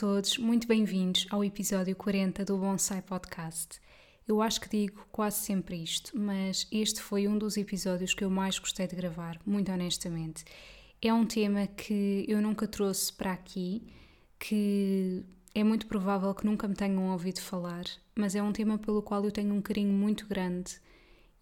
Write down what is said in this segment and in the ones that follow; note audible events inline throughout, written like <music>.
Todos, muito bem-vindos ao episódio 40 do Bonsai Podcast. Eu acho que digo quase sempre isto, mas este foi um dos episódios que eu mais gostei de gravar, muito honestamente. É um tema que eu nunca trouxe para aqui, que é muito provável que nunca me tenham ouvido falar, mas é um tema pelo qual eu tenho um carinho muito grande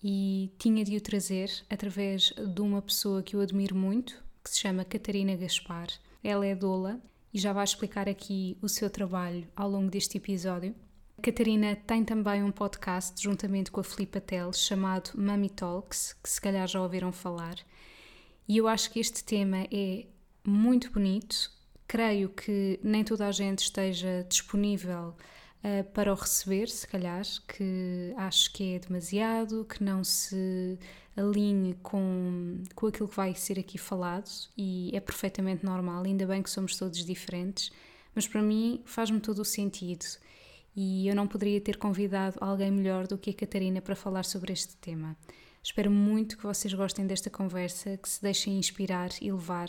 e tinha de o trazer através de uma pessoa que eu admiro muito, que se chama Catarina Gaspar. Ela é doula e já vai explicar aqui o seu trabalho ao longo deste episódio. A Catarina tem também um podcast juntamente com a Filipa Teles chamado Mummy Talks, que se calhar já ouviram falar. E eu acho que este tema é muito bonito. Creio que nem toda a gente esteja disponível uh, para o receber, se calhar, que acho que é demasiado, que não se alinhe com, com aquilo que vai ser aqui falado e é perfeitamente normal, ainda bem que somos todos diferentes, mas para mim faz-me todo o sentido e eu não poderia ter convidado alguém melhor do que a Catarina para falar sobre este tema. Espero muito que vocês gostem desta conversa, que se deixem inspirar e levar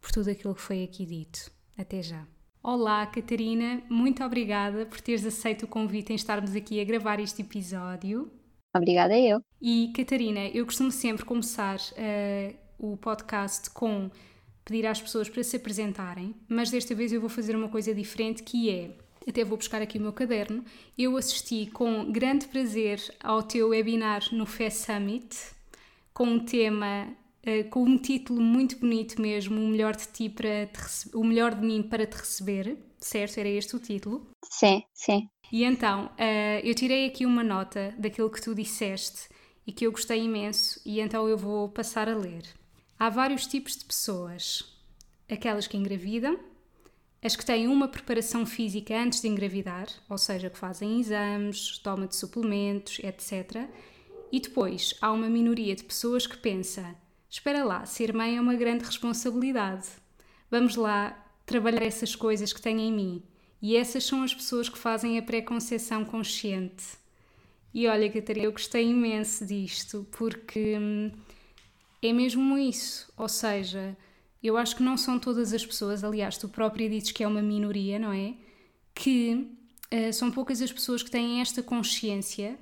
por tudo aquilo que foi aqui dito. Até já! Olá, Catarina, muito obrigada por teres aceito o convite em estarmos aqui a gravar este episódio. Obrigada eu. E Catarina, eu costumo sempre começar uh, o podcast com pedir às pessoas para se apresentarem, mas desta vez eu vou fazer uma coisa diferente que é, até vou buscar aqui o meu caderno, eu assisti com grande prazer ao teu webinar no FES Summit, com um tema, uh, com um título muito bonito mesmo, o melhor de ti para o melhor de mim para te receber, certo? Era este o título? Sim, sim. E então, uh, eu tirei aqui uma nota daquilo que tu disseste e que eu gostei imenso, e então eu vou passar a ler. Há vários tipos de pessoas: aquelas que engravidam, as que têm uma preparação física antes de engravidar, ou seja, que fazem exames, toma de suplementos, etc. E depois há uma minoria de pessoas que pensa: espera lá, ser mãe é uma grande responsabilidade. Vamos lá trabalhar essas coisas que tenho em mim e essas são as pessoas que fazem a pré-conceição consciente. E olha, Catarina, eu gostei imenso disto, porque hum, é mesmo isso. Ou seja, eu acho que não são todas as pessoas, aliás, tu própria dizes que é uma minoria, não é? Que uh, são poucas as pessoas que têm esta consciência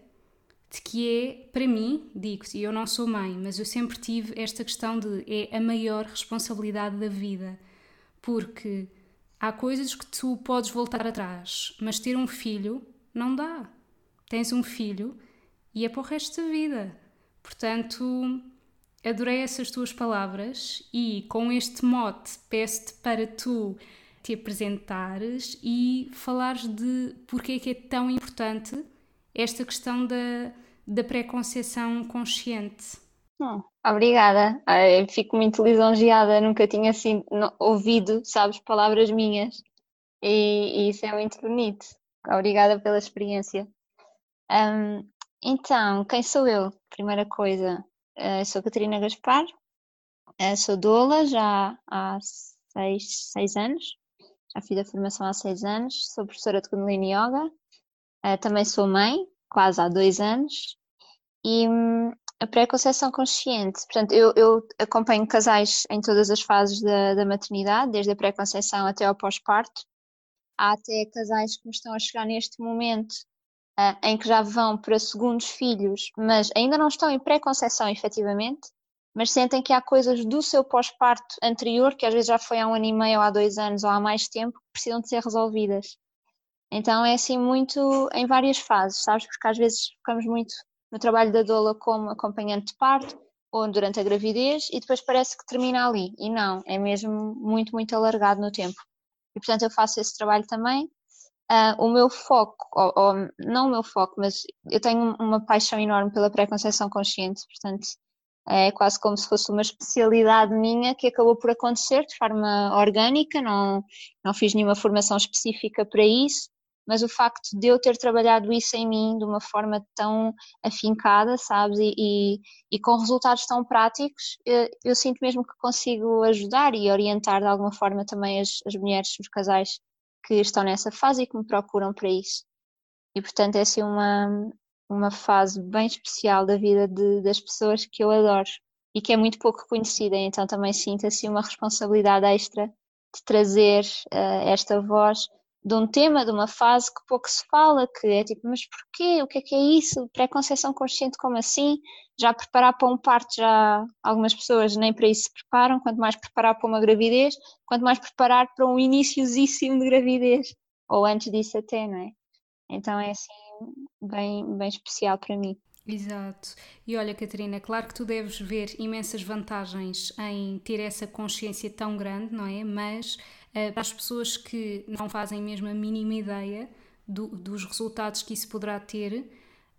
de que é, para mim, digo-te, eu não sou mãe, mas eu sempre tive esta questão de é a maior responsabilidade da vida. Porque Há coisas que tu podes voltar atrás, mas ter um filho não dá. Tens um filho e é para o resto da vida. Portanto, adorei essas tuas palavras e com este mote peço-te para tu te apresentares e falares de porque é que é tão importante esta questão da, da pré-conceição consciente. Obrigada. Fico muito lisonjeada. Nunca tinha assim ouvido, sabes, palavras minhas. E, e, isso é muito bonito. Obrigada pela experiência. Um, então, quem sou eu? Primeira coisa, uh, sou Catarina Gaspar, uh, sou doula já há seis, seis anos. Já fiz a formação há seis anos. Sou professora de Kundalini Yoga. Uh, também sou mãe, quase há dois anos. E hum, a pré-conceição consciente, portanto, eu, eu, acompanho casais em todas as fases da, da maternidade, desde a pré-conceição até ao pós-parto. Há até casais que me estão a chegar neste momento uh, em que já vão para segundos filhos, mas ainda não estão em pré-conceição efetivamente, mas sentem que há coisas do seu pós-parto anterior, que às vezes já foi há um ano e meio, ou há dois anos, ou há mais tempo, que precisam de ser resolvidas. Então é assim muito em várias fases, sabes? Porque às vezes ficamos muito no trabalho da doula como acompanhante de parto ou durante a gravidez e depois parece que termina ali. E não, é mesmo muito, muito alargado no tempo. E portanto eu faço esse trabalho também. uh, o meu foco, ou, ou, não o meu foco, mas eu tenho uma paixão enorme pela pré-conceição consciente, portanto é quase como se fosse uma especialidade minha que acabou por acontecer de forma orgânica, não, não fiz nenhuma formação específica para isso, mas o facto de eu ter trabalhado isso em mim de uma forma tão afincada, sabes, e, e, e com resultados tão práticos, eu, eu, sinto mesmo que consigo ajudar e orientar de alguma forma também as, as mulheres, os casais que estão nessa fase e que me procuram para isso. E portanto é assim uma, uma fase bem especial da vida de, das pessoas que eu adoro e que é muito pouco conhecida, então também sinto assim uma responsabilidade extra de trazer uh, esta voz de um tema, de uma fase que pouco se fala, que é tipo, mas porquê? O que é que é isso? Pré-conceição consciente, como assim? Já preparar para um parto, já algumas pessoas nem para isso se preparam, quanto mais preparar para uma gravidez, quanto mais preparar para um iníciozíssimo de gravidez, ou antes disso até, não é? Então é assim, bem, bem especial para mim. Exato. E olha, Catarina, claro que tu deves ver imensas vantagens em ter essa consciência tão grande, não é? Mas para as pessoas que não fazem mesmo a mínima ideia do, dos resultados que isso poderá ter,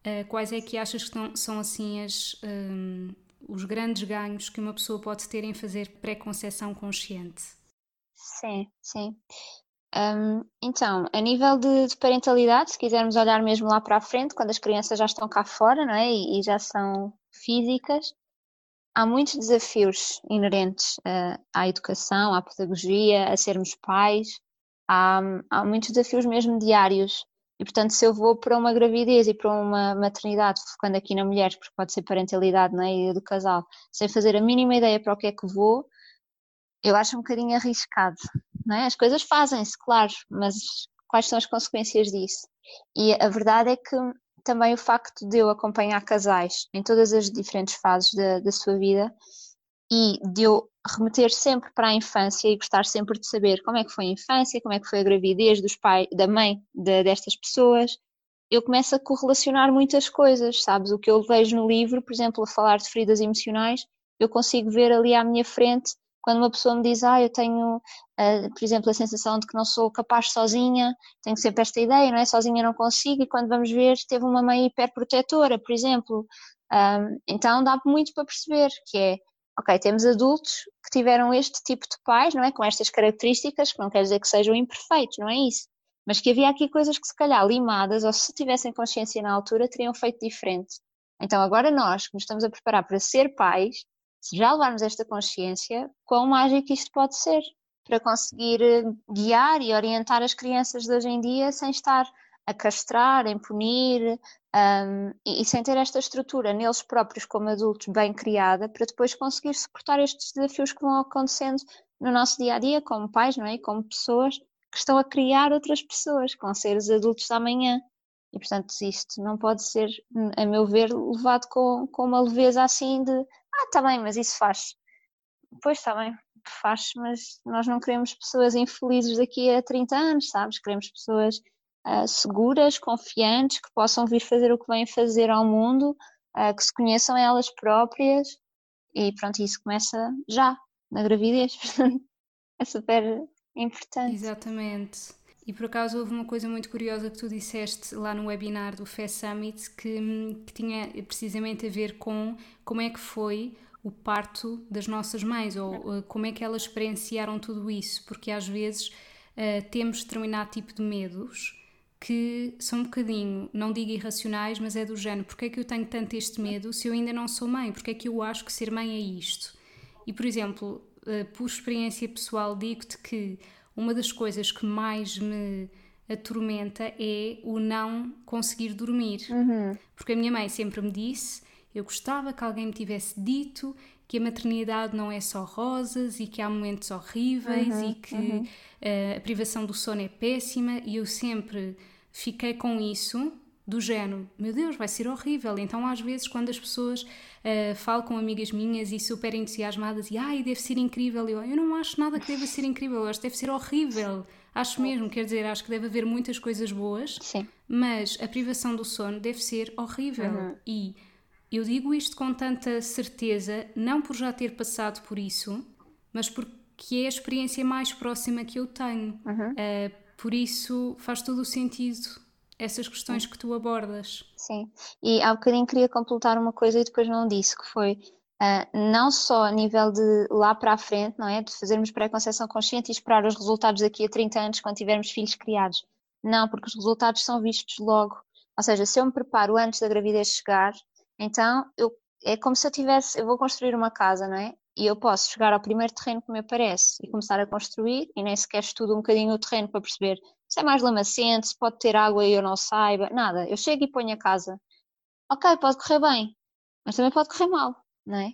uh, quais é que achas que não, são assim as, um, os grandes ganhos que uma pessoa pode ter em fazer pré-conceição consciente? Sim, sim. Um, então, a nível de, de, parentalidade, se quisermos olhar mesmo lá para a frente, quando as crianças já estão cá fora não é? e, e já são físicas, há muitos desafios inerentes uh, à educação, à pedagogia, a sermos pais. Há, há muitos desafios mesmo diários. E, portanto, se eu vou para uma gravidez e para uma maternidade, focando aqui na mulher, porque pode ser parentalidade não é? do casal, sem fazer a mínima ideia para o que é que vou, eu acho um bocadinho arriscado é? As coisas fazem-se, claro, mas quais são as consequências disso? E a verdade é que também o facto de eu acompanhar casais em todas as diferentes fases da, da sua vida e de eu remeter sempre para a infância e gostar sempre de saber como é que foi a infância, como é que foi a gravidez dos pais, da mãe de, destas pessoas, eu começo a correlacionar muitas coisas, sabes? O que eu vejo no livro, por exemplo, a falar de feridas emocionais, eu consigo ver ali à minha frente quando uma pessoa me diz, ah, eu tenho, uh, por exemplo, a sensação de que não sou capaz sozinha, tenho sempre esta ideia, não é? Sozinha não consigo, e quando vamos ver, teve uma mãe hiperprotetora, por exemplo. Um, então dá muito para perceber que é, ok, temos adultos que tiveram este tipo de pais, não é? Com estas características, que não quer dizer que sejam imperfeitos, não é isso? Mas que havia aqui coisas que se calhar limadas, ou se tivessem consciência na altura, teriam feito diferente. Então agora nós, que nos estamos a preparar para ser pais, já levarmos esta consciência, quão mágico isto pode ser para conseguir eh, guiar e orientar as crianças de hoje em dia sem estar a castrar, a punir um, e, e, sem ter esta estrutura neles próprios como adultos bem criada para depois conseguir suportar estes desafios que vão acontecendo no nosso dia a dia como pais, não é? Como pessoas que estão a criar outras pessoas, que vão ser os adultos da manhã. E portanto isto não pode ser, a meu ver, levado com, com uma leveza assim de ah, está bem, mas isso faz. Pois está bem, faz, mas nós não queremos pessoas infelizes daqui a 30 anos, sabes? Queremos pessoas uh, seguras, confiantes, que possam vir fazer o que vêm fazer ao mundo, uh, que se conheçam elas próprias e pronto, isso começa já, na gravidez, <laughs> é super importante. Exatamente. E por acaso houve uma coisa muito curiosa que tu disseste lá no webinar do FE Summit que, que tinha precisamente a ver com como é que foi o parto das nossas mães ou como é que elas experienciaram tudo isso, porque às vezes uh, temos determinado tipo de medos que são um bocadinho, não digo irracionais, mas é do género, porque é que eu tenho tanto este medo se eu ainda não sou mãe? Porque é que eu acho que ser mãe é isto? E por exemplo, uh, por experiência pessoal, digo-te que uma das coisas que mais me atormenta é o não conseguir dormir. Uhum. Porque a minha mãe sempre me disse, eu gostava que alguém me tivesse dito que a maternidade não é só rosas e que há momentos horríveis uhum, e que uhum. uh, a privação do sono é péssima e eu sempre fiquei com isso do género, meu Deus, vai ser horrível. Então, às vezes, quando as pessoas uh, falam com amigas minhas e super entusiasmadas e ai, deve ser incrível, eu, eu não acho nada que deva ser incrível, eu acho que deve ser horrível. Acho mesmo, quer dizer, acho que deve haver muitas coisas boas, Sim. mas a privação do sono deve ser horrível. Uhum. E eu digo isto com tanta certeza, não por já ter passado por isso, mas porque é a experiência mais próxima que eu tenho. Uhum. Uh, Por isso faz todo o sentido essas questões que tu abordas. Sim, e há bocadinho queria completar uma coisa e depois não disse, que foi Uh, não só a nível de lá para a frente, não é? De fazermos pré-conceição consciente e esperar os resultados daqui a 30 anos quando tivermos filhos criados. Não, porque os resultados são vistos logo. Ou seja, se eu me preparo antes da gravidez chegar, então eu, é como se eu tivesse, eu vou construir uma casa, não é? E eu posso chegar ao primeiro terreno que me aparece e começar a construir e nem sequer estudo um bocadinho o terreno para perceber se é mais lamacento, se pode ter água e eu não saiba, nada. Eu chego e ponho a casa. Ok, pode correr bem, mas também pode correr mal não é?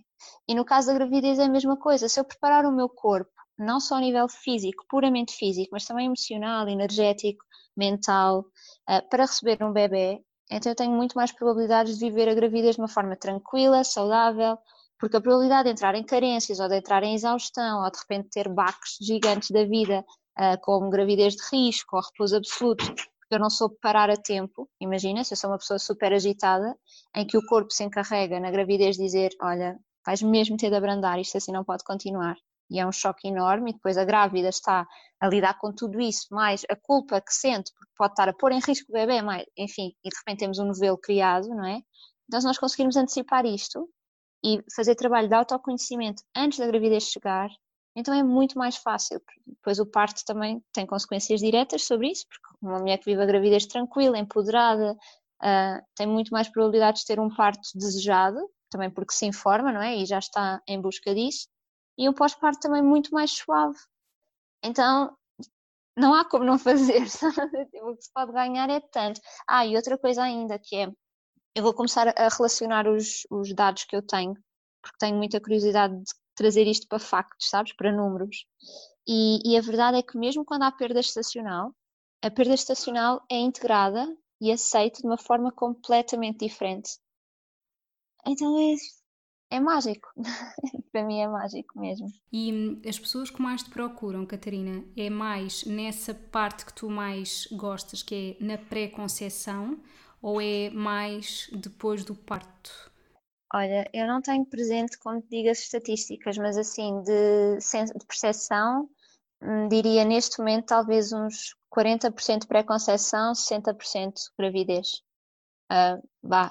E no caso da gravidez é a mesma coisa. Se eu preparar o meu corpo, não só a nível físico, puramente físico, mas também emocional, energético, mental, uh, para receber um bebê, então eu tenho muito mais probabilidades de viver a gravidez de uma forma tranquila, saudável, porque a probabilidade de entrar em carências ou de entrar em exaustão ou de repente ter baques gigantes da vida, como gravidez de risco ou repouso absoluto, porque eu não soube parar a tempo. Imagina, se eu sou uma pessoa super agitada, em que o corpo se encarrega na gravidez dizer: Olha, vais mesmo ter de abrandar, isto assim não pode continuar. E é um choque enorme, e depois a grávida está a lidar com tudo isso, mais a culpa que sente, porque pode estar a pôr em risco o bebê, mais, enfim, e de repente temos um novelo criado, não é? Então, se nós conseguirmos antecipar isto e fazer trabalho de autoconhecimento antes da gravidez chegar, então é muito mais fácil. Depois o parto também tem consequências diretas sobre isso, porque uma mulher que vive a gravidez tranquila, empoderada, uh, tem muito mais probabilidades de ter um parto desejado, também porque se informa, não é? E já está em busca disso. E o pós-parto também muito mais suave. Então, não há como não fazer. <laughs> o que se pode ganhar é tanto. Ah, e outra coisa ainda que é, eu vou começar a relacionar os, os dados que eu tenho, porque tenho muita curiosidade de trazer isto para factos, sabes? Para números. E, e, a verdade é que mesmo quando há perda estacional, a perda estacional é integrada e aceita de uma forma completamente diferente. Então é, é mágico. <laughs> Para mim é mágico mesmo. E hum, as pessoas que mais te procuram, Catarina, é mais nessa parte que tu mais gostas, que é na pré-conceição, ou é mais depois do parto? Olha, eu não tenho presente, como te digo, as estatísticas, mas assim, de, de percepção, hum, diria neste momento talvez uns 40% pré-conceição, 60% gravidez. Uh,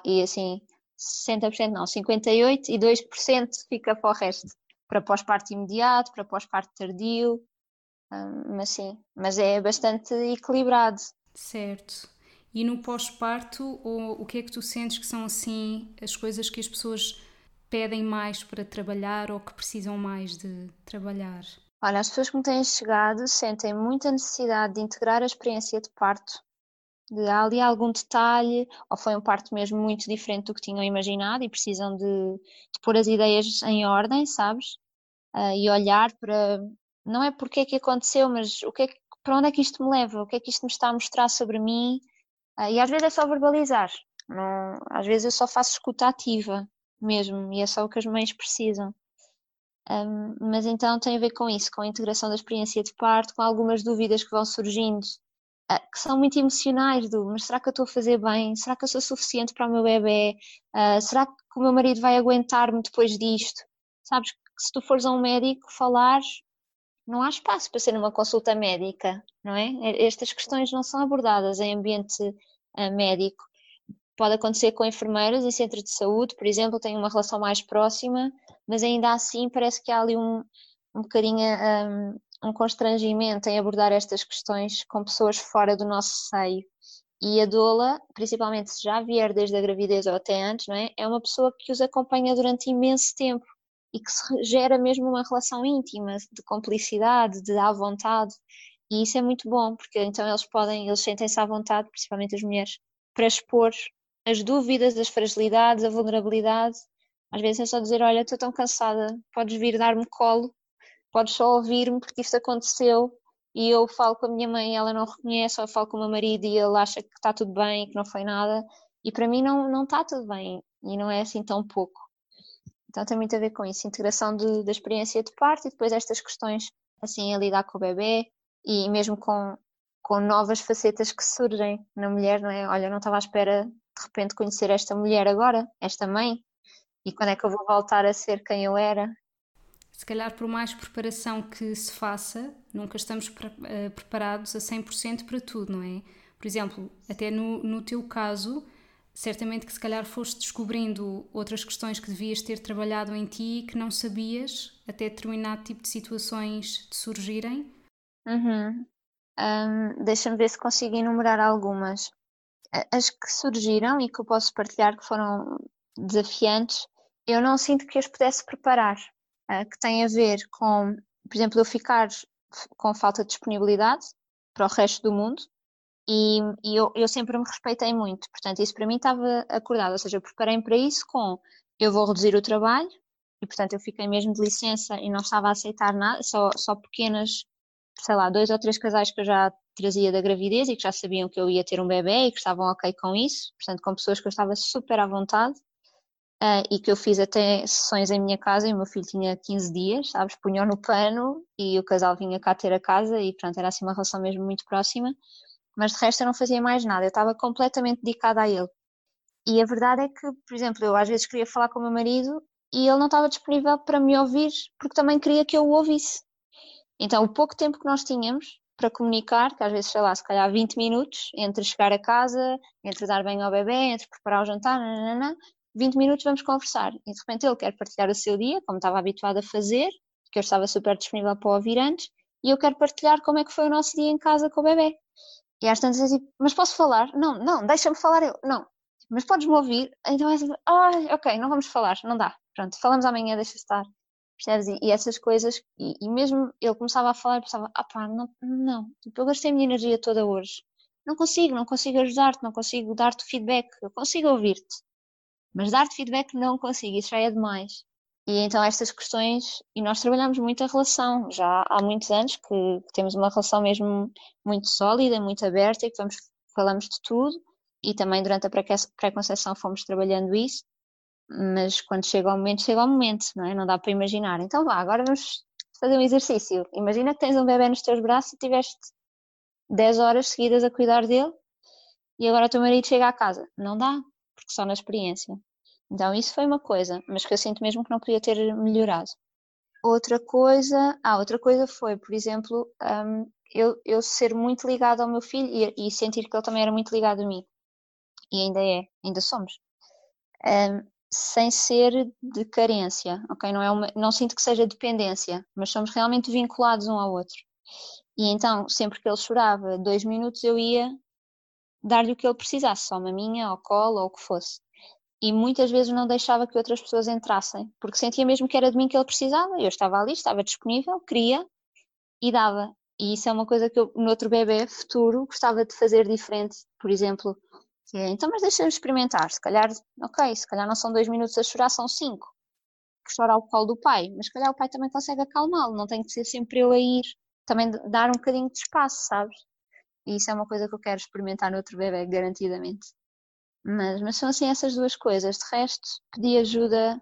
e assim, 60% não, 58% e 2% fica para o resto, para pós-parto imediato, para pós-parto tardio, uh, mas sim, mas é bastante equilibrado. Certo. E no pós-parto, o que é que tu sentes que são assim as coisas que as pessoas pedem mais para trabalhar ou que precisam mais de trabalhar? Olha, as pessoas que me têm chegado sentem muita necessidade de integrar a experiência de parto, de há ali algum detalhe, ou foi um parto mesmo muito diferente do que tinham imaginado e precisam de, de pôr as ideias em ordem, sabes? Uh, e olhar para, não é porque é que aconteceu, mas o que é que, para onde é que isto me leva, o que é que isto me está a mostrar sobre mim, e às vezes é só verbalizar, não, às vezes eu só faço escuta ativa mesmo, e é só o que as mães precisam. Um, mas então tem a ver com isso, com a integração da experiência de parto, com algumas dúvidas que vão surgindo, uh, que são muito emocionais, do mas será que eu estou a fazer bem? Será que eu sou suficiente para o meu bebê? Uh, será que o meu marido vai aguentar-me depois disto? Sabes que se tu fores a um médico falares, não há espaço para ser numa consulta médica, não é? Estas questões não são abordadas em ambiente uh, médico. Pode acontecer com enfermeiras em centros de saúde, por exemplo, têm uma relação mais próxima, mas ainda assim parece que há ali um, um bocadinho um, um constrangimento em abordar estas questões com pessoas fora do nosso seio. E a doula, principalmente se já vier desde a gravidez ou até antes, não é? é uma pessoa que os acompanha durante imenso tempo e que se gera mesmo uma relação íntima, de complicidade, de à vontade. E isso é muito bom, porque então eles podem, eles sentem-se à vontade, principalmente as mulheres, para expor as dúvidas, as fragilidades, a vulnerabilidade. Às vezes é só dizer: Olha, estou tão cansada, podes vir dar-me colo, podes só ouvir-me porque isto aconteceu. E eu falo com a minha mãe, ela não reconhece, ou eu falo com o meu marido e ele acha que está tudo bem, que não foi nada. E para mim não, não está tudo bem, e não é assim tão pouco. Então tem muito a ver com isso, integração de, da experiência de parto e depois estas questões assim a lidar com o bebê e mesmo com, com novas facetas que surgem na mulher, não é? Olha, eu não estava à espera de repente conhecer esta mulher agora, esta mãe, e quando é que eu vou voltar a ser quem eu era? se calhar por mais preparação que se faça, nunca estamos pre uh, preparados a 100% para tudo, não é? Por exemplo, até no, no teu caso, certamente que se calhar foste descobrindo outras questões que devias ter trabalhado em ti e que não sabias até determinado tipo de situações te surgirem. Uhum. Um, Deixa-me ver se consigo enumerar algumas. As que surgiram e que eu posso partilhar que foram desafiantes, eu não sinto que as pudesse preparar, uh, que tem a ver com, por exemplo, eu ficar com falta de disponibilidade para o resto do mundo, e, e eu, eu, sempre me respeitei muito, portanto, isso para mim estava acordado, ou seja, eu preparei-me para isso com eu vou reduzir o trabalho, e portanto eu fiquei mesmo de licença e não estava a aceitar nada, só, só pequenas, sei lá, dois ou três casais que eu já trazia da gravidez e que já sabiam que eu ia ter um bebê e que estavam ok com isso, portanto, com pessoas que eu estava super à vontade. Uh, e que eu fiz até sessões em minha casa e o meu filho tinha 15 dias, sabes, punham no pano e o casal vinha cá ter a casa e pronto, era assim uma relação mesmo muito próxima mas de resto eu não fazia mais nada, eu estava completamente dedicada a ele. E a verdade é que, por exemplo, eu às vezes queria falar com o meu marido e ele não estava disponível para me ouvir porque também queria que eu o ouvisse. Então, o pouco tempo que nós tínhamos para comunicar, que às vezes, sei lá, se calhar 20 minutos, entre chegar a casa, entre dar bem ao bebê, entre preparar o jantar, nanana, 20 minutos vamos conversar. E de repente ele quer partilhar o seu dia, como estava habituado a fazer, que eu estava super disponível para ouvir antes, e eu quero partilhar como é que foi o nosso dia em casa com o bebê. E às tantas é tipo, mas posso falar? Não, não, deixa-me falar eu. Não, mas podes-me ouvir? Então é assim, ah, ok, não vamos falar, não dá. Pronto, falamos amanhã, deixa estar. Percebes? E, e essas coisas, e, e, mesmo ele começava a falar, eu pensava, ah pá, não, não, tipo, eu gastei a minha energia toda hoje. Não consigo, não consigo ajudar-te, não consigo dar-te feedback, eu consigo ouvir-te. Mas dar-te feedback não consigo, isso já é demais. E então estas questões, e nós trabalhamos muito a relação, já há muitos anos que, temos uma relação mesmo muito sólida, muito aberta e que vamos, falamos de tudo e também durante a pré-conceição fomos trabalhando isso, mas quando chega o momento, chega o momento, não é? Não dá para imaginar. Então vá, agora vamos fazer um exercício. Imagina que tens um bebê nos teus braços e tiveste 10 horas seguidas a cuidar dele e agora o teu marido chega à casa. Não dá, porque só na experiência. Então, isso foi uma coisa, mas que eu sinto mesmo que não podia ter melhorado. Outra coisa, ah, outra coisa foi, por exemplo, um, eu, eu ser muito ligado ao meu filho e, e, sentir que ele também era muito ligado a mim. E ainda é, ainda somos. Um, sem ser de carência, ok? Não, é uma, não sinto que seja dependência, mas somos realmente vinculados um ao outro. E então, sempre que ele chorava, dois minutos eu ia dar-lhe o que ele precisasse, só uma minha, ou cola, ou o que fosse e muitas vezes não deixava que outras pessoas entrassem, porque sentia mesmo que era de mim que ele precisava. Eu estava ali, estava disponível, queria e dava. E isso é uma coisa que eu, no outro bebê futuro, gostava de fazer diferente. Por exemplo, é, então, mas deixa-me experimentar. Se calhar, ok, se calhar não são dois minutos a chorar, são cinco. Que chora ao colo do pai, mas se calhar o pai também consegue acalmá-lo, não tem que ser sempre eu a ir. Também dar um bocadinho de espaço, sabes? E isso é uma coisa que eu quero experimentar no outro bebê, garantidamente. Mas, mas são assim essas duas coisas. De resto, pedi ajuda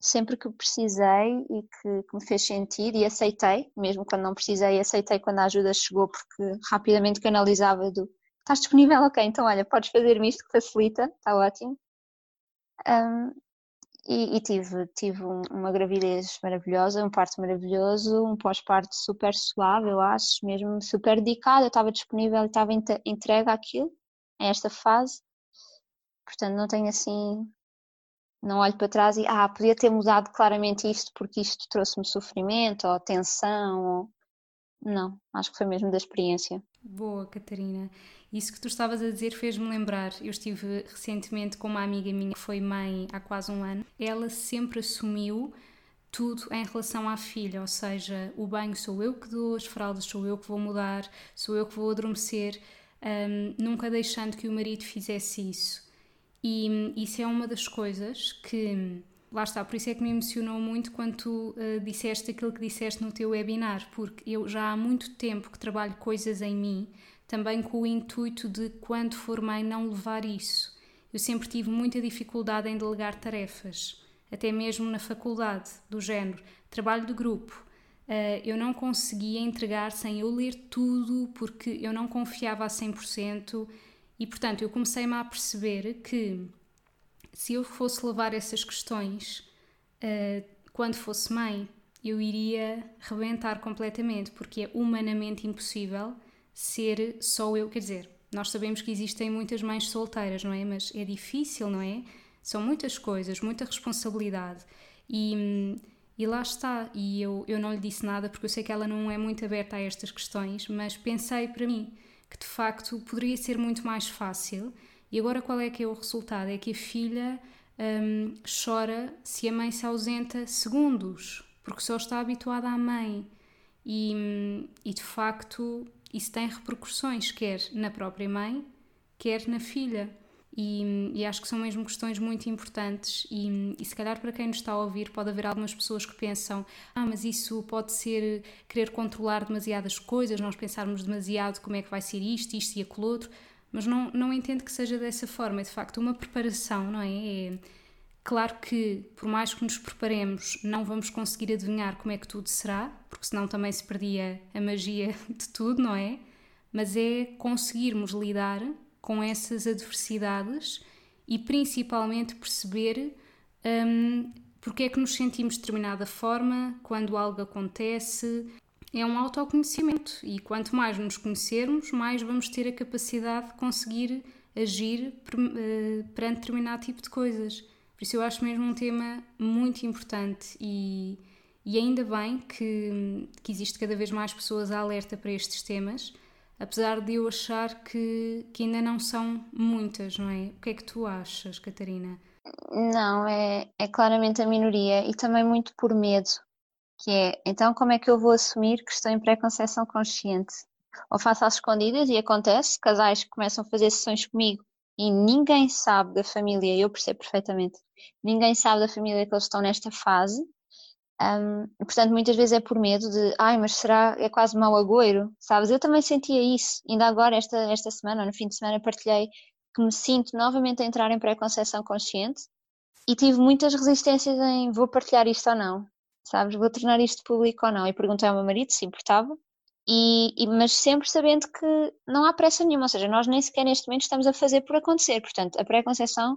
sempre que precisei e que, que, me fez sentido e aceitei, mesmo quando não precisei, aceitei quando a ajuda chegou porque rapidamente canalizava do estás disponível? Ok, então olha, podes fazer-me isto que facilita, está ótimo. Um, e, e, tive, tive uma gravidez maravilhosa, um parto maravilhoso, um pós-parto super suave, eu acho, mesmo super dedicado, eu estava disponível estava entregue àquilo, a esta fase. Portanto, não tenho assim. Não olho para trás e, ah, podia ter mudado claramente isto porque isto trouxe-me sofrimento ou tensão. Ou... Não, acho que foi mesmo da experiência. Boa, Catarina. Isso que tu estavas a dizer fez-me lembrar. Eu estive recentemente com uma amiga minha que foi mãe há quase um ano. Ela sempre assumiu tudo em relação à filha, ou seja, o banho sou eu que dou, as fraldas sou eu que vou mudar, sou eu que vou adormecer, um, nunca deixando que o marido fizesse isso. E isso é uma das coisas que, lá está, por isso é que me emocionou muito quando tu uh, disseste aquilo que disseste no teu webinar, porque eu já há muito tempo que trabalho coisas em mim, também com o intuito de, quando for mãe, não levar isso. Eu sempre tive muita dificuldade em delegar tarefas, até mesmo na faculdade, do género, trabalho de grupo. Uh, eu não conseguia entregar sem eu ler tudo, porque eu não confiava a 100%. E portanto, eu comecei-me a perceber que se eu fosse levar essas questões uh, quando fosse mãe, eu iria rebentar completamente, porque é humanamente impossível ser só eu. Quer dizer, nós sabemos que existem muitas mães solteiras, não é? Mas é difícil, não é? São muitas coisas, muita responsabilidade. E, e lá está. E eu, eu não lhe disse nada porque eu sei que ela não é muito aberta a estas questões, mas pensei para mim que de facto poderia ser muito mais fácil. E agora qual é que é o resultado? É que a filha hum, chora se a mãe se ausenta segundos porque só está habituada à mãe. E, e de facto isso tem repercussões, quer na própria mãe, quer na filha. E, e, acho que são mesmo questões muito importantes e, e, se calhar para quem nos está a ouvir pode haver algumas pessoas que pensam ah, mas isso pode ser querer controlar demasiadas coisas, nós pensarmos demasiado como é que vai ser isto, isto e aquilo outro, mas não, não entendo que seja dessa forma, é de facto uma preparação, não é? é Claro que, por mais que nos preparemos, não vamos conseguir adivinhar como é que tudo será, porque senão também se perdia a magia <laughs> de tudo, não é? Mas é conseguirmos lidar com essas adversidades e principalmente perceber um, porque é que nos sentimos de determinada forma, quando algo acontece. É um autoconhecimento e quanto mais nos conhecermos, mais vamos ter a capacidade de conseguir agir eh, perante determinado tipo de coisas. Por isso eu acho mesmo um tema muito importante e, e ainda bem que, que existe cada vez mais pessoas alerta para estes temas, apesar de eu achar que, que ainda não são muitas, não é? O que é que tu achas, Catarina? Não, é, é claramente a minoria e também muito por medo, que é, então como é que eu vou assumir que estou em pré-conceição consciente? Ou faço às escondidas e acontece, casais começam a fazer sessões comigo e ninguém sabe da família, eu percebo perfeitamente, ninguém sabe da família que eles estão nesta fase. Um, portanto, muitas vezes é por medo de, ai, mas será, é quase mau agouro, sabes? Eu também sentia isso, ainda agora, esta, esta semana, no fim de semana, partilhei que me sinto novamente a entrar em pré-conceição consciente e tive muitas resistências em vou partilhar isto ou não, sabes? Vou tornar isto público ou não. E perguntei ao meu marido se importava e, e, mas sempre sabendo que não há pressa nenhuma, ou seja, nós nem sequer neste momento estamos a fazer por acontecer. Portanto, a pré-conceição,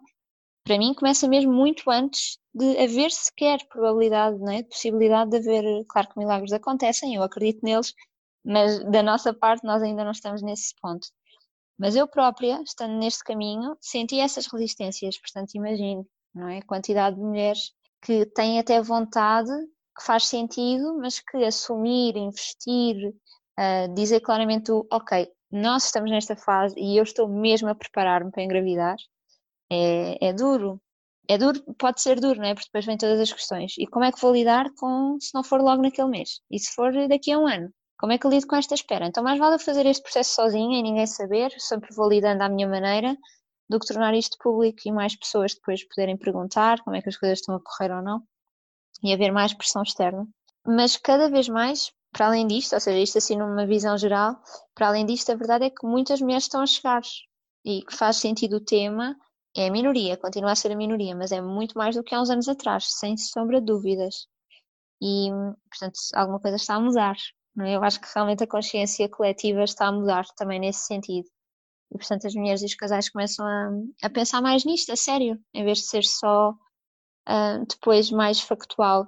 para mim, começa mesmo muito antes de haver sequer probabilidade, é? de possibilidade de haver. Claro que milagres acontecem, eu acredito neles, mas da nossa parte nós ainda não estamos nesse ponto. Mas eu própria, estando neste caminho, senti essas resistências, portanto, imagino, não é? A quantidade de mulheres que têm até vontade, que faz sentido, mas que assumir, investir, uh, dizer claramente o, ok, nós estamos nesta fase e eu estou mesmo a preparar-me para engravidar, é, é duro. É duro, pode ser duro, não é? Porque depois vem todas as questões. E como é que vou lidar com se não for logo naquele mês? E se for daqui a um ano? Como é que eu lido com esta espera? Então, mais vale eu fazer este processo sozinha e ninguém saber, sempre vou lidando à minha maneira, do que tornar isto público e mais pessoas depois poderem perguntar como é que as coisas estão a correr ou não e haver mais pressão externa. Mas cada vez mais para além disto, ou seja, isto assim numa visão geral, para além disto, a verdade é que muitas mulheres estão a chegar e que faz sentido o tema, é a minoria, continua a ser a minoria, mas é muito mais do que há uns anos atrás, sem sombra de dúvidas. E, portanto, alguma coisa está a mudar. Não é? Eu acho que realmente a consciência coletiva está a mudar também nesse sentido. E, portanto, as mulheres e os casais começam a, a pensar mais nisto, a sério, em vez de ser só uh, depois mais factual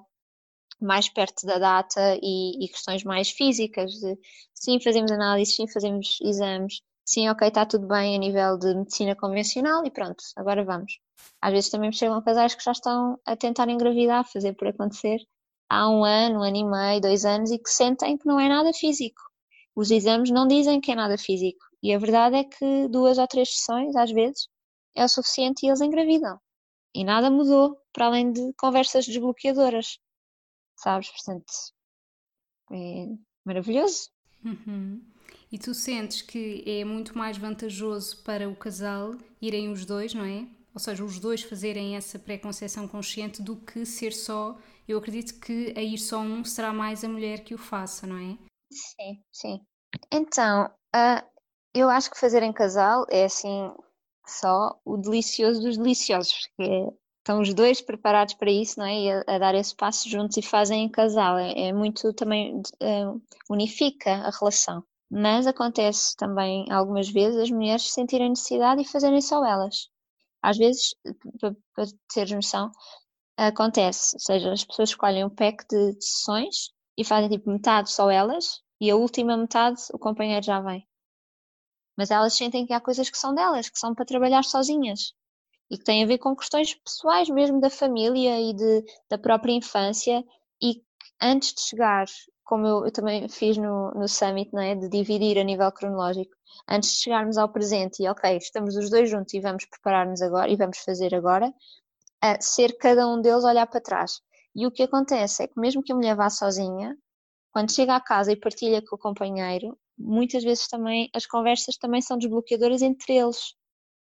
mais perto da data e, e, questões mais físicas de sim, fazemos análises, sim, fazemos exames, sim, ok, está tudo bem a nível de medicina convencional e pronto, agora vamos. Às vezes também chegam casais que já estão a tentar engravidar, fazer por acontecer há um ano, um ano e meio, dois anos e que sentem que não é nada físico. Os exames não dizem que é nada físico e a verdade é que duas ou três sessões, às vezes, é o suficiente e eles engravidam. E nada mudou, para além de conversas desbloqueadoras sabes? Portanto, é maravilhoso. Uhum. E tu sentes que é muito mais vantajoso para o casal irem os dois, não é? Ou seja, os dois fazerem essa pré-conceição consciente do que ser só. Eu acredito que a ir só um será mais a mulher que o faça, não é? Sim, sim. Então, uh, eu acho que fazer em casal é assim só o delicioso dos deliciosos, porque é estão os dois preparados para isso, não é? E a, a dar esse passo juntos e fazem em casal. É, é muito também uh, unifica a relação. Mas acontece também algumas vezes as mulheres sentirem necessidade e fazerem só elas. Às vezes, para, teres noção, acontece? Ou seja, as pessoas escolhem um pack de, de sessões e fazem tipo metade só elas e a última metade o companheiro já vem. Mas elas sentem que há coisas que são delas, que são para trabalhar sozinhas e que têm a ver com questões pessoais mesmo da família e de, da própria infância e que antes de chegar, como eu, eu também fiz no, no Summit, não é? de dividir a nível cronológico, antes de chegarmos ao presente e ok, estamos os dois juntos e vamos preparar-nos agora e vamos fazer agora, a ser cada um deles olhar para trás. E o que acontece é que mesmo que a mulher vá sozinha, quando chega à casa e partilha com o companheiro, muitas vezes também as conversas também são desbloqueadoras entre eles.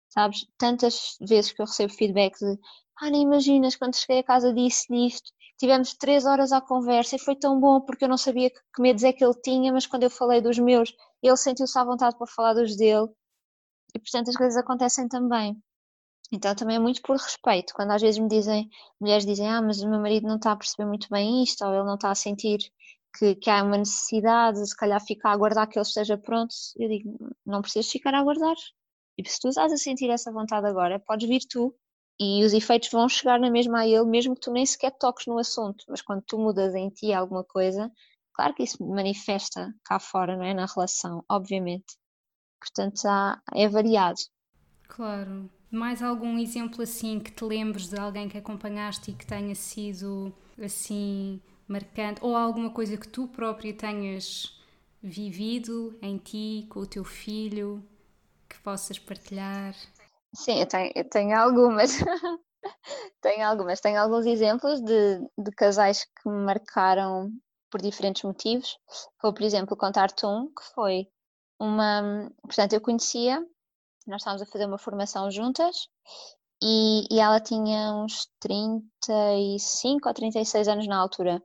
Sabes? Tantas vezes que eu recebo feedback de ah, nem imaginas, quando cheguei a casa disse isto, tivemos três horas à conversa e foi tão bom porque eu não sabia que, que medos é que ele tinha, mas quando eu falei dos meus, ele sentiu-se à vontade para falar dos dele. E portanto as coisas acontecem também. Então também é muito por respeito. Quando às vezes me dizem, mulheres dizem, ah, mas o meu marido não está a perceber muito bem isto, ou ele não está a sentir que, que há uma necessidade, se calhar fica a aguardar que ele esteja pronto, eu digo, não precisas ficar a aguardar. E se tu estás a sentir essa vontade agora, podes vir tu e os efeitos vão chegar na mesma a ele, mesmo que tu nem sequer toques no assunto. Mas quando tu mudas em ti alguma coisa, claro que isso manifesta cá fora, não é? Na relação, obviamente. Portanto, há, é variado. Claro. Mais algum exemplo assim que te lembres de alguém que acompanhaste e que tenha sido assim marcante? Ou alguma coisa que tu própria tenhas vivido em ti, com o teu filho, que possas partilhar? Sim, eu tenho, eu tenho algumas. <laughs> tenho algumas. Tenho alguns exemplos de, de casais que me marcaram por diferentes motivos. Vou, por exemplo, contar-te um que foi uma. Portanto, eu conhecia nós estávamos a fazer uma formação juntas e, e ela tinha uns 35 ou 36 anos na altura.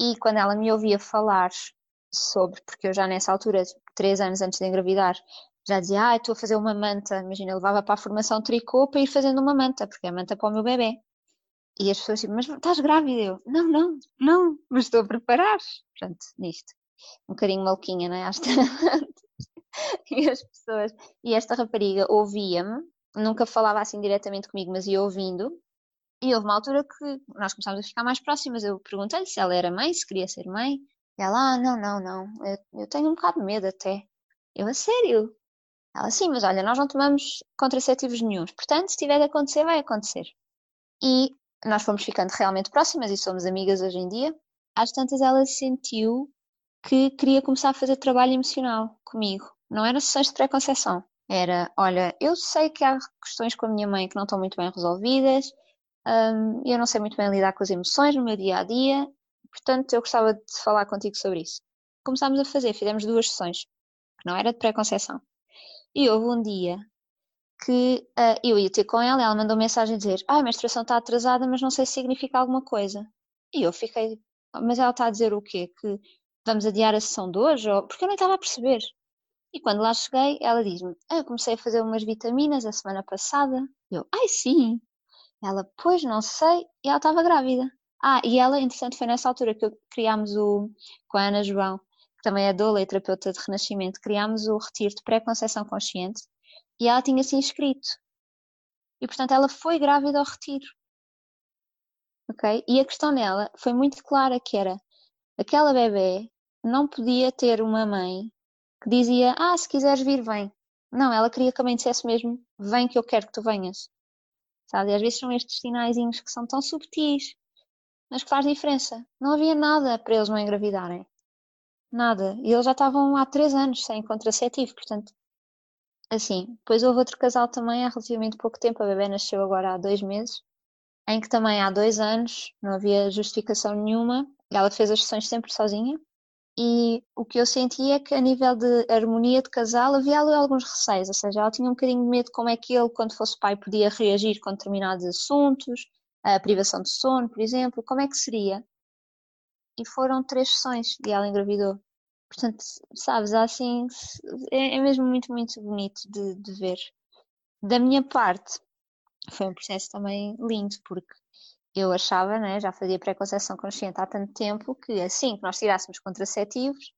E quando ela me ouvia falar sobre, porque eu já nessa altura, três anos antes de engravidar, já dizia, ah, estou a fazer uma manta. Imagina, eu levava para a formação tricô para ir fazendo uma manta, porque é manta para o meu bebê. E as pessoas diziam, mas estás grávida? Eu, não, não, não, mas estou a preparar. Portanto, nisto. Um bocadinho maluquinha, não é? Às <laughs> e as pessoas. E esta rapariga ouvia-me, nunca falava assim diretamente comigo, mas ia ouvindo. E houve uma altura que nós começámos a ficar mais próximas. Eu perguntei-lhe se ela era mãe, se queria ser mãe. E ela, ah, não, não, não, eu, eu tenho um bocado de medo até. Eu, a sério? Ela, sim, mas olha, nós não tomamos contraceptivos nenhums. Portanto, se tiver de acontecer, vai acontecer. E nós fomos ficando realmente próximas e somos amigas hoje em dia. Às tantas, ela sentiu que queria começar a fazer trabalho emocional comigo. Não era sessões de pré-conceição. Era, olha, eu sei que há questões com a minha mãe que não estão muito bem resolvidas, um, eu não sei muito bem lidar com as emoções no meu dia a dia, portanto eu gostava de falar contigo sobre isso. Começámos a fazer, fizemos duas sessões, que não era de pré-conceição. E houve um dia que uh, eu ia ter com ela, ela mandou mensagem a dizer: Ah, a menstruação está atrasada, mas não sei se significa alguma coisa. E eu fiquei, mas ela está a dizer o quê? Que vamos adiar a sessão de hoje? Ou... Porque eu nem estava a perceber. E quando lá cheguei, ela diz-me: ah, Eu comecei a fazer umas vitaminas a semana passada. Eu, ai sim. Ela, pois não sei. E ela estava grávida. Ah, e ela, entretanto, foi nessa altura que criámos o, com a Ana João, também é doula e terapeuta de renascimento, criámos o retiro de pré-conceição consciente e ela tinha se inscrito. E portanto ela foi grávida ao retiro. Ok? E a questão dela foi muito clara que era aquela bebê não podia ter uma mãe que dizia: Ah, se quiseres vir, vem. Não, ela queria que a mãe dissesse mesmo: Vem que eu quero que tu venhas. Sabe? E às vezes são estes sinaizinhos que são tão subtis, mas que faz diferença. Não havia nada para eles não engravidarem. Nada. E eles já estavam há três anos sem contraceptivo, portanto. Assim, depois houve outro casal também há relativamente pouco tempo, a bebê nasceu agora há dois meses, em que também há dois anos não havia justificação nenhuma, ela fez as sessões sempre sozinha, e o que eu senti é que a nível de harmonia de casal havia ali alguns receios, ou seja, ela tinha um bocadinho de medo de como é que ele, quando fosse pai, podia reagir com determinados assuntos, a privação de sono, por exemplo, como é que seria? E foram três sessões e ela engravidou. Portanto, sabes, assim, é, é mesmo muito, muito bonito de, de ver. Da minha parte, foi um processo também lindo, porque eu achava, né, já fazia pré-conceição consciente há tanto tempo, que assim que nós tirássemos contraceptivos,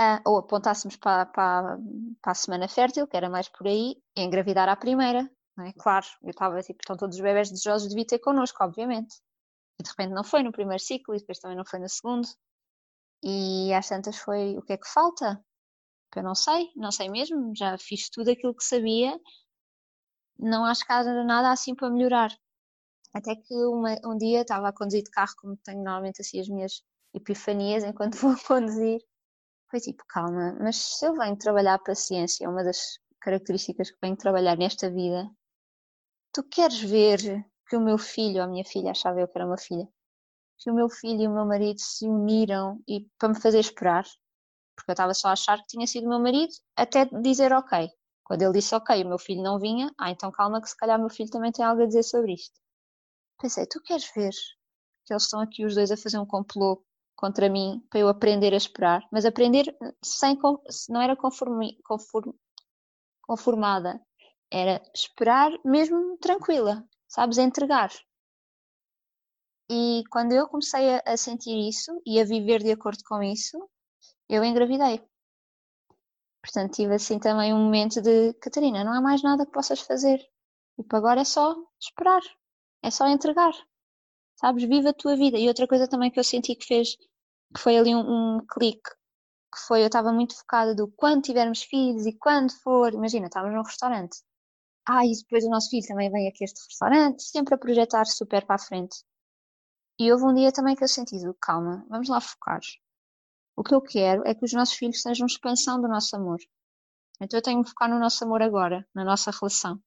uh, ou apontássemos para, para, para, a semana fértil, que era mais por aí, engravidar à primeira. É? Claro, eu estava tipo, estão todos os bebés desejosos de vir ter connosco, obviamente. E de repente não foi no primeiro ciclo e depois também não foi no segundo. E às tantas foi o que é que falta? Que eu não sei, não sei mesmo, já fiz tudo aquilo que sabia, não acho que haja nada assim para melhorar. Até que uma, um dia estava a conduzir de carro, como tenho normalmente assim as minhas epifanias enquanto <laughs> vou conduzir. Foi tipo, calma, mas se eu venho trabalhar a paciência, é uma das características que venho trabalhar nesta vida, tu queres ver que o meu filho ou a minha filha, achava eu que era uma filha, que o meu filho e o meu marido se uniram e para me fazer esperar, porque eu estava só a achar que tinha sido o meu marido, até dizer ok. Quando ele disse ok, o meu filho não vinha, ah, então calma que se calhar o meu filho também tem algo a dizer sobre isto. Pensei, tu queres ver que eles estão aqui os dois a fazer um complô contra mim para eu aprender a esperar, mas aprender sem não era conforme, conformada, era esperar mesmo tranquila, sabes, entregar. E quando eu comecei a, a sentir isso e a viver de acordo com isso, eu engravidei. Portanto, tive assim também um momento de Catarina, não há mais nada que possas fazer. Tipo, agora é só esperar, é só entregar. Sabes, viva a tua vida. E outra coisa também que eu senti que fez, que foi ali um, um clique, que foi, eu estava muito focada do quando tivermos filhos e quando for, imagina, estávamos num restaurante. Ah, e depois o nosso filho também vem aqui a este restaurante, sempre a projetar super para a frente. E houve um dia também que eu senti, calma, vamos lá focar. O que eu quero é que os nossos filhos sejam expansão do nosso amor. Então eu tenho que focar no nosso amor agora, na nossa relação.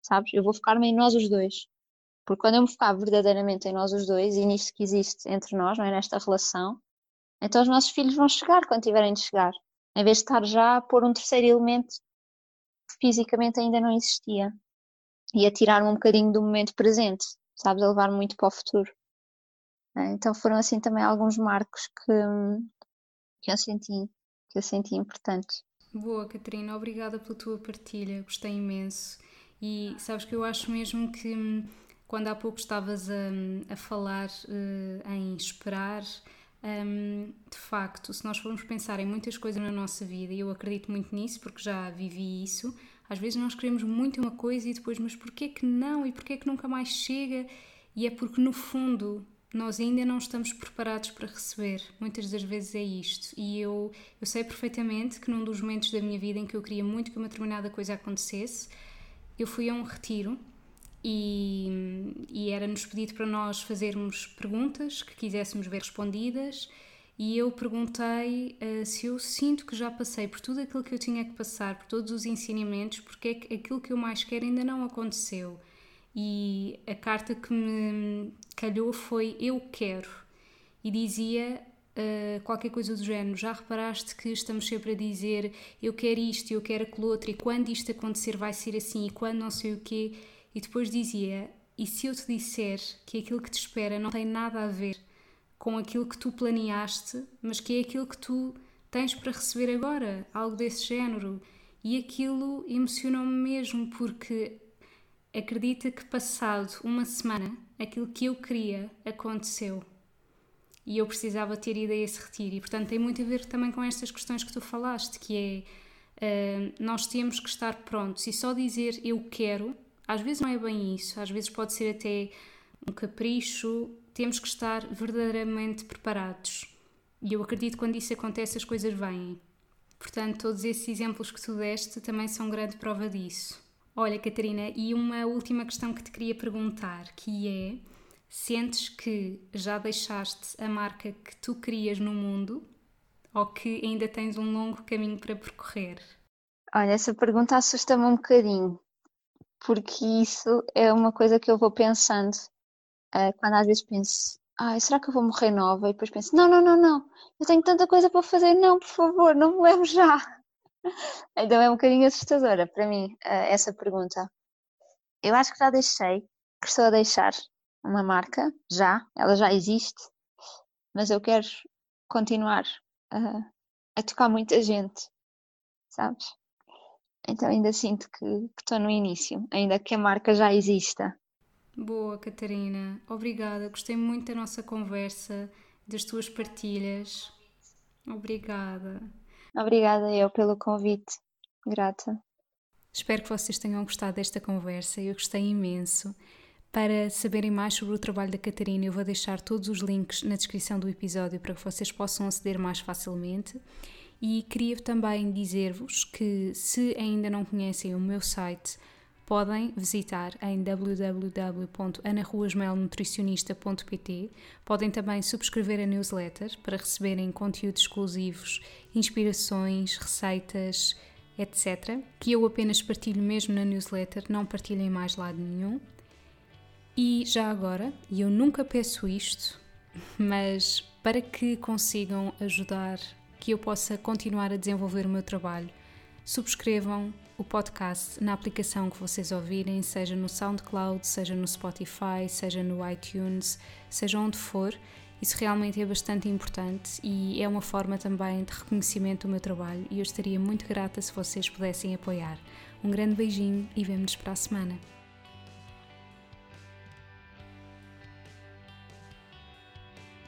Sabes? Eu vou focar-me em nós os dois. Porque quando eu me focar verdadeiramente em nós os dois e nisto que existe entre nós, não é? nesta relação, então os nossos filhos vão chegar quando tiverem de chegar. Em vez de estar já a pôr um terceiro elemento que fisicamente ainda não existia. E a tirar-me um bocadinho do momento presente, sabes? A levar muito para o futuro. É, então foram assim também alguns marcos que, que eu senti, que eu senti importantes. Boa, Catarina, obrigada pela tua partilha, gostei imenso. E sabes que eu acho mesmo que hum, quando há pouco estavas a, a falar uh, em esperar, um, de facto, se nós formos pensar em muitas coisas na nossa vida, e eu acredito muito nisso porque já vivi isso, às vezes nós queremos muito uma coisa e depois, mas porquê que não? E porquê que nunca mais chega? E é porque no fundo nós ainda não estamos preparados para receber. Muitas das vezes é isto. E eu, eu sei perfeitamente que num dos momentos da minha vida em que eu queria muito que uma determinada coisa acontecesse, eu fui a um retiro e, e era-nos pedido para nós fazermos perguntas que quiséssemos ver respondidas. E eu perguntei uh, se eu sinto que já passei por tudo aquilo que eu tinha que passar, por todos os ensinamentos, porque é que aquilo que eu mais quero ainda não aconteceu e a carta que me calhou foi Eu Quero e dizia uh, qualquer coisa do género. Já reparaste que estamos sempre a dizer eu quero isto, eu quero aquilo outro, e quando isto acontecer vai ser assim, e quando não sei o quê. E depois dizia: E se eu te disser que aquilo que te espera não tem nada a ver com aquilo que tu planeaste, mas que é aquilo que tu tens para receber agora, algo desse género? E aquilo emocionou-me mesmo porque acredita que passado uma semana aquilo que eu queria aconteceu. E eu precisava ter ido a esse retiro. E portanto tem muito a ver também com estas questões que tu falaste que é uh, nós temos que estar prontos. E só dizer eu quero às vezes não é bem isso. Às vezes pode ser até um capricho. Temos que estar verdadeiramente preparados. E eu acredito que quando isso acontece as coisas vêm. Portanto todos esses exemplos que tu deste também são grande prova disso Olha, Catarina, e uma última questão que te queria perguntar, que é: sentes que já deixaste a marca que tu querias no mundo ou que ainda tens um longo caminho para percorrer? Olha, essa pergunta assusta-me um bocadinho, porque isso é uma coisa que eu vou pensando uh, quando às vezes penso, ah, será que eu vou morrer nova? E depois penso, não, não, não, não, eu tenho tanta coisa para fazer, não, por favor, não me leve já. Então é um bocadinho assustadora para mim eh, essa pergunta. Eu acho que já deixei, que estou a deixar uma marca, já, ela já existe, mas eu quero continuar a, a tocar muita gente, sabes? Então ainda sinto que estou no início, ainda que a marca já exista. Boa, Catarina. Obrigada. Gostei muito da nossa conversa, das tuas partilhas. Obrigada. Obrigada eu pelo convite. Grata. Espero que vocês tenham gostado desta conversa. Eu gostei imenso. Para saberem mais sobre o trabalho da Catarina, eu vou deixar todos os links na descrição do episódio para que vocês possam aceder mais facilmente. E queria também dizer-vos que, se ainda não conhecem o meu site, podem visitar em www.anaruasmelnutricionista.pt. Podem também subscrever a newsletter para receberem conteúdos exclusivos, inspirações, receitas, etc. Que eu apenas partilho mesmo na newsletter, não partilho em mais lado nenhum. E já agora, e eu nunca peço isto, <laughs> mas para que consigam ajudar que eu possa continuar a desenvolver o meu trabalho, subscrevam o podcast na aplicação que vocês ouvirem, seja no SoundCloud, seja no Spotify, seja no iTunes, seja onde for. Isso realmente é bastante importante e é uma forma também de reconhecimento do meu trabalho e eu estaria muito grata se vocês pudessem apoiar. Um grande beijinho e vemo-nos para a semana.